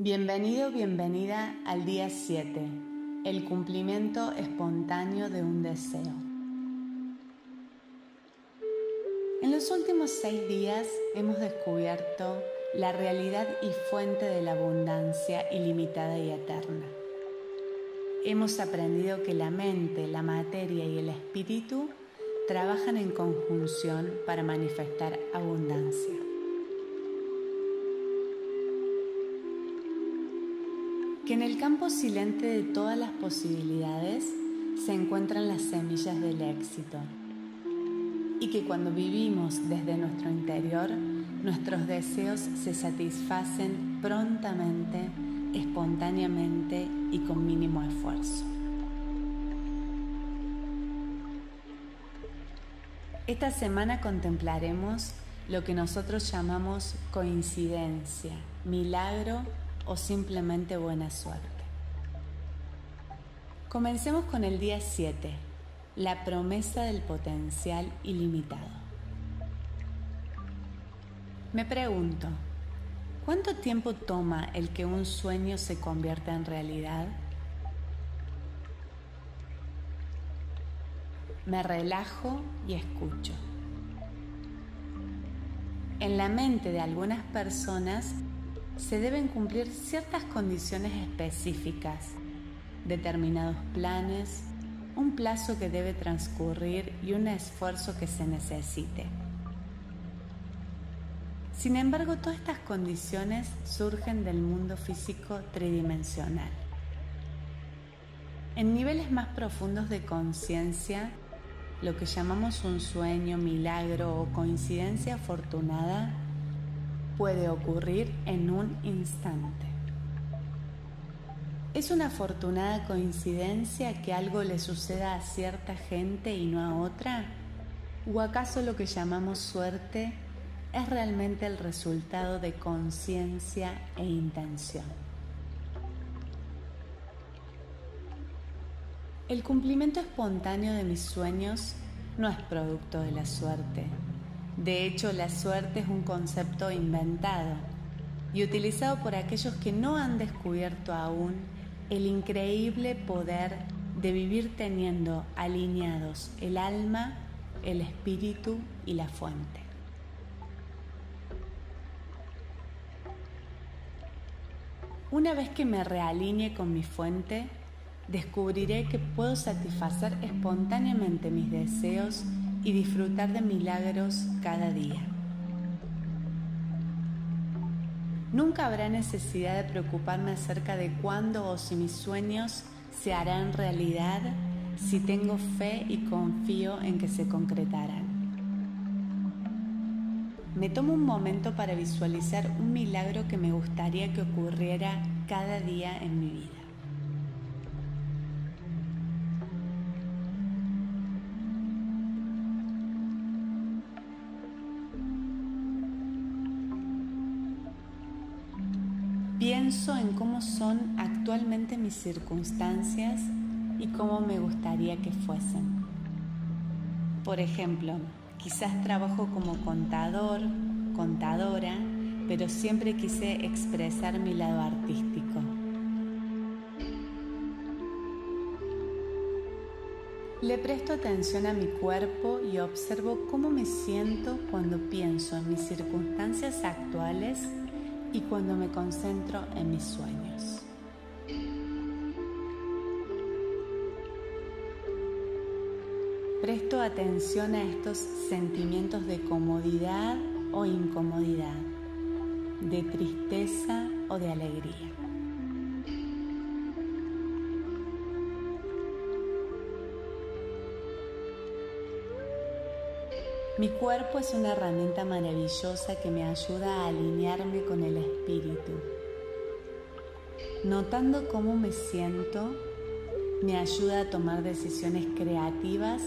Bienvenido, bienvenida al día 7, el cumplimiento espontáneo de un deseo. En los últimos seis días hemos descubierto la realidad y fuente de la abundancia ilimitada y eterna. Hemos aprendido que la mente, la materia y el espíritu trabajan en conjunción para manifestar abundancia. Que en el campo silente de todas las posibilidades se encuentran las semillas del éxito y que cuando vivimos desde nuestro interior, nuestros deseos se satisfacen prontamente, espontáneamente y con mínimo esfuerzo. Esta semana contemplaremos lo que nosotros llamamos coincidencia, milagro o simplemente buena suerte. Comencemos con el día 7, la promesa del potencial ilimitado. Me pregunto, ¿cuánto tiempo toma el que un sueño se convierta en realidad? Me relajo y escucho. En la mente de algunas personas se deben cumplir ciertas condiciones específicas, determinados planes, un plazo que debe transcurrir y un esfuerzo que se necesite. Sin embargo, todas estas condiciones surgen del mundo físico tridimensional. En niveles más profundos de conciencia, lo que llamamos un sueño, milagro o coincidencia afortunada puede ocurrir en un instante. ¿Es una afortunada coincidencia que algo le suceda a cierta gente y no a otra? ¿O acaso lo que llamamos suerte es realmente el resultado de conciencia e intención? El cumplimiento espontáneo de mis sueños no es producto de la suerte, de hecho, la suerte es un concepto inventado y utilizado por aquellos que no han descubierto aún el increíble poder de vivir teniendo alineados el alma, el espíritu y la fuente. Una vez que me realinee con mi fuente, descubriré que puedo satisfacer espontáneamente mis deseos y disfrutar de milagros cada día. Nunca habrá necesidad de preocuparme acerca de cuándo o si mis sueños se harán realidad si tengo fe y confío en que se concretarán. Me tomo un momento para visualizar un milagro que me gustaría que ocurriera cada día en mi vida. Pienso en cómo son actualmente mis circunstancias y cómo me gustaría que fuesen. Por ejemplo, quizás trabajo como contador, contadora, pero siempre quise expresar mi lado artístico. Le presto atención a mi cuerpo y observo cómo me siento cuando pienso en mis circunstancias actuales y cuando me concentro en mis sueños. Presto atención a estos sentimientos de comodidad o incomodidad, de tristeza o de alegría. Mi cuerpo es una herramienta maravillosa que me ayuda a alinearme con el espíritu. Notando cómo me siento, me ayuda a tomar decisiones creativas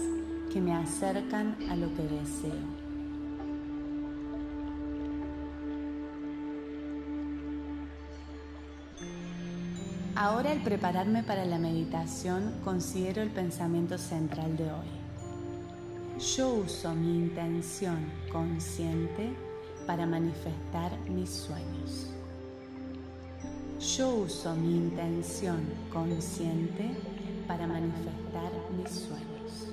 que me acercan a lo que deseo. Ahora al prepararme para la meditación considero el pensamiento central de hoy. Yo uso mi intención consciente para manifestar mis sueños. yo uso mi intención consciente para manifestar mis sueños.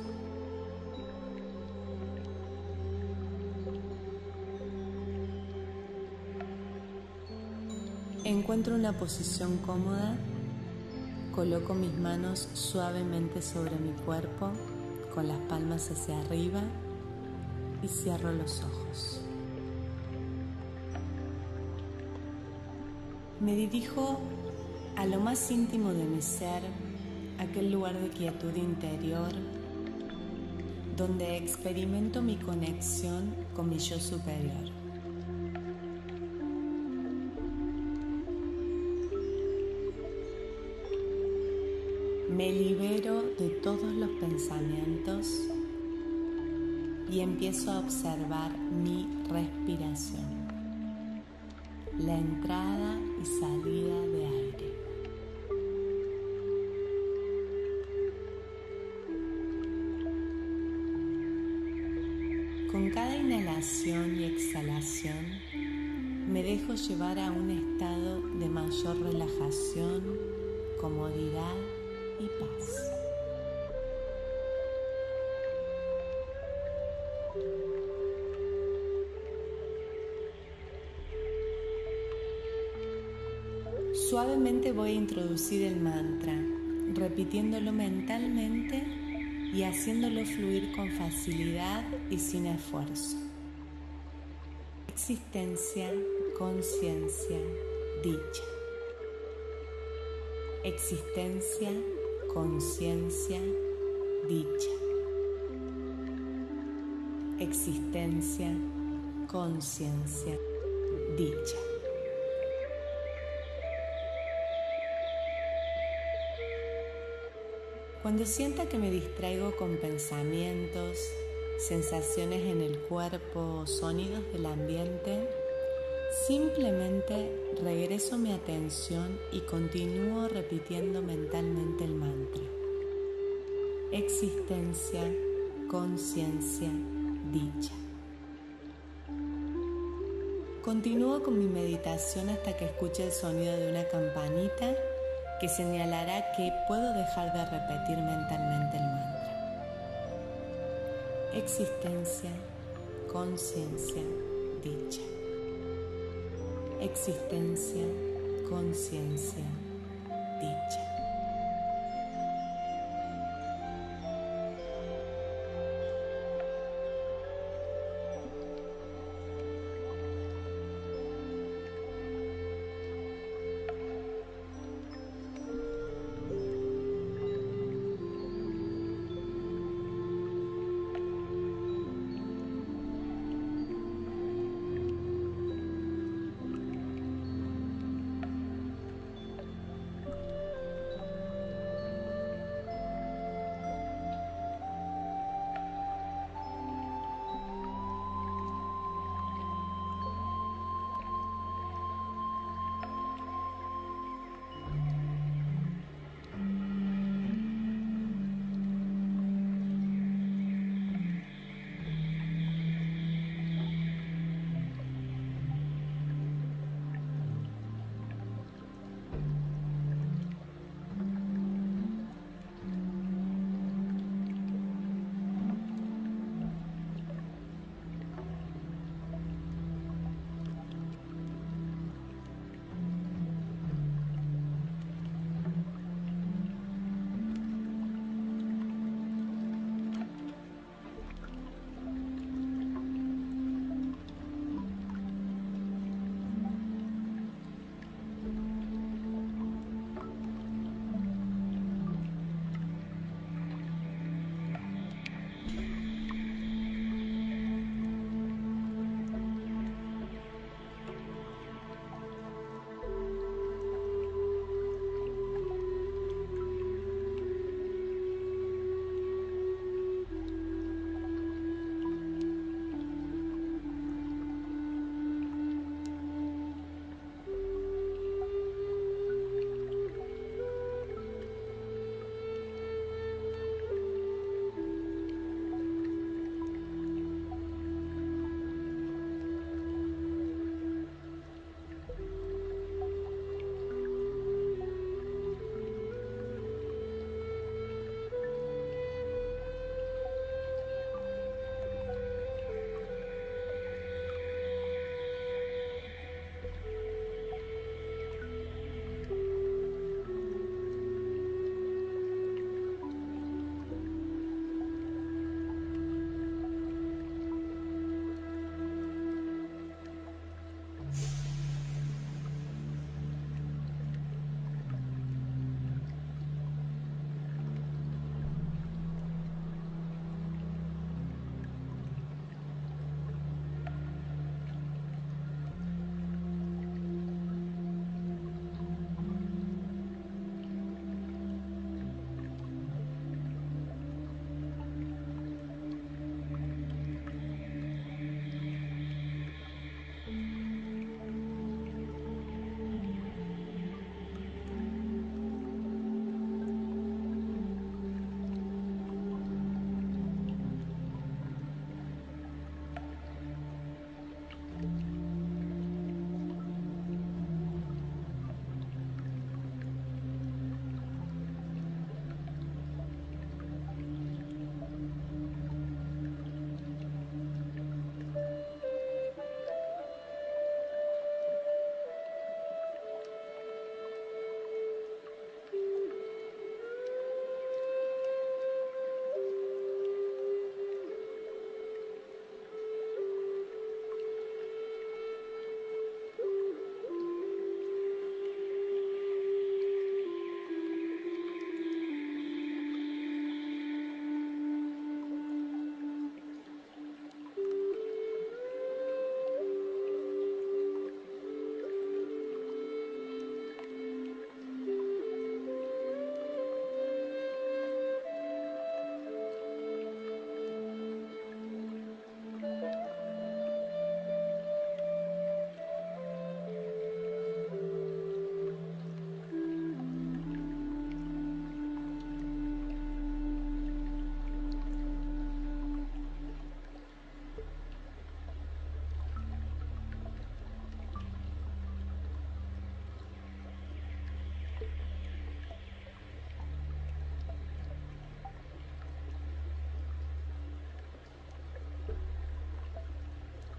Encuentro una posición cómoda, coloco mis manos suavemente sobre mi cuerpo, con las palmas hacia arriba y cierro los ojos. Me dirijo a lo más íntimo de mi ser, aquel lugar de quietud interior, donde experimento mi conexión con mi yo superior. Me libero de todos los pensamientos y empiezo a observar mi respiración la entrada y salida de aire. Con cada inhalación y exhalación me dejo llevar a un estado de mayor relajación, comodidad y paz. Suavemente voy a introducir el mantra, repitiéndolo mentalmente y haciéndolo fluir con facilidad y sin esfuerzo. Existencia, conciencia, dicha. Existencia, conciencia, dicha. Existencia, conciencia, dicha. Cuando sienta que me distraigo con pensamientos, sensaciones en el cuerpo, sonidos del ambiente, simplemente regreso mi atención y continúo repitiendo mentalmente el mantra. Existencia, conciencia, dicha. Continúo con mi meditación hasta que escuche el sonido de una campanita que señalará que puedo dejar de repetir mentalmente el mantra. Existencia, conciencia, dicha. Existencia, conciencia, dicha.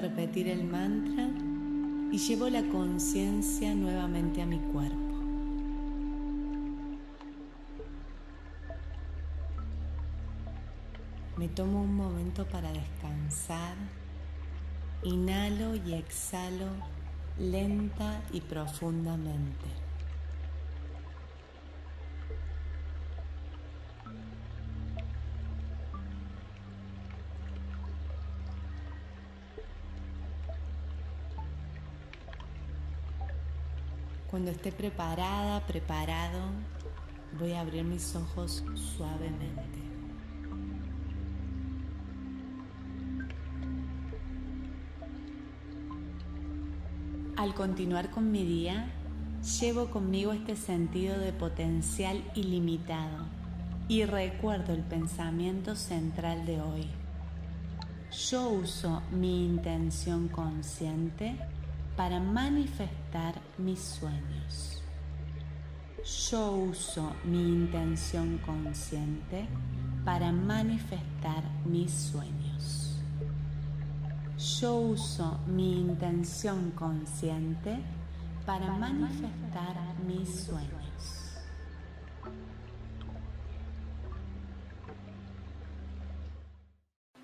repetir el mantra y llevo la conciencia nuevamente a mi cuerpo. Me tomo un momento para descansar. Inhalo y exhalo lenta y profundamente. Cuando esté preparada, preparado, voy a abrir mis ojos suavemente. Al continuar con mi día, llevo conmigo este sentido de potencial ilimitado y recuerdo el pensamiento central de hoy. Yo uso mi intención consciente para manifestar mis sueños. Yo uso mi intención consciente para manifestar mis sueños yo uso mi intención consciente para manifestar mis sueños.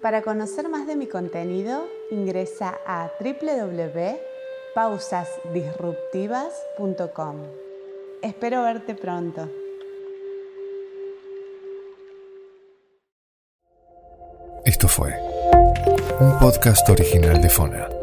Para conocer más de mi contenido, ingresa a www.pausasdisruptivas.com. Espero verte pronto. Esto fue un podcast original de Fona.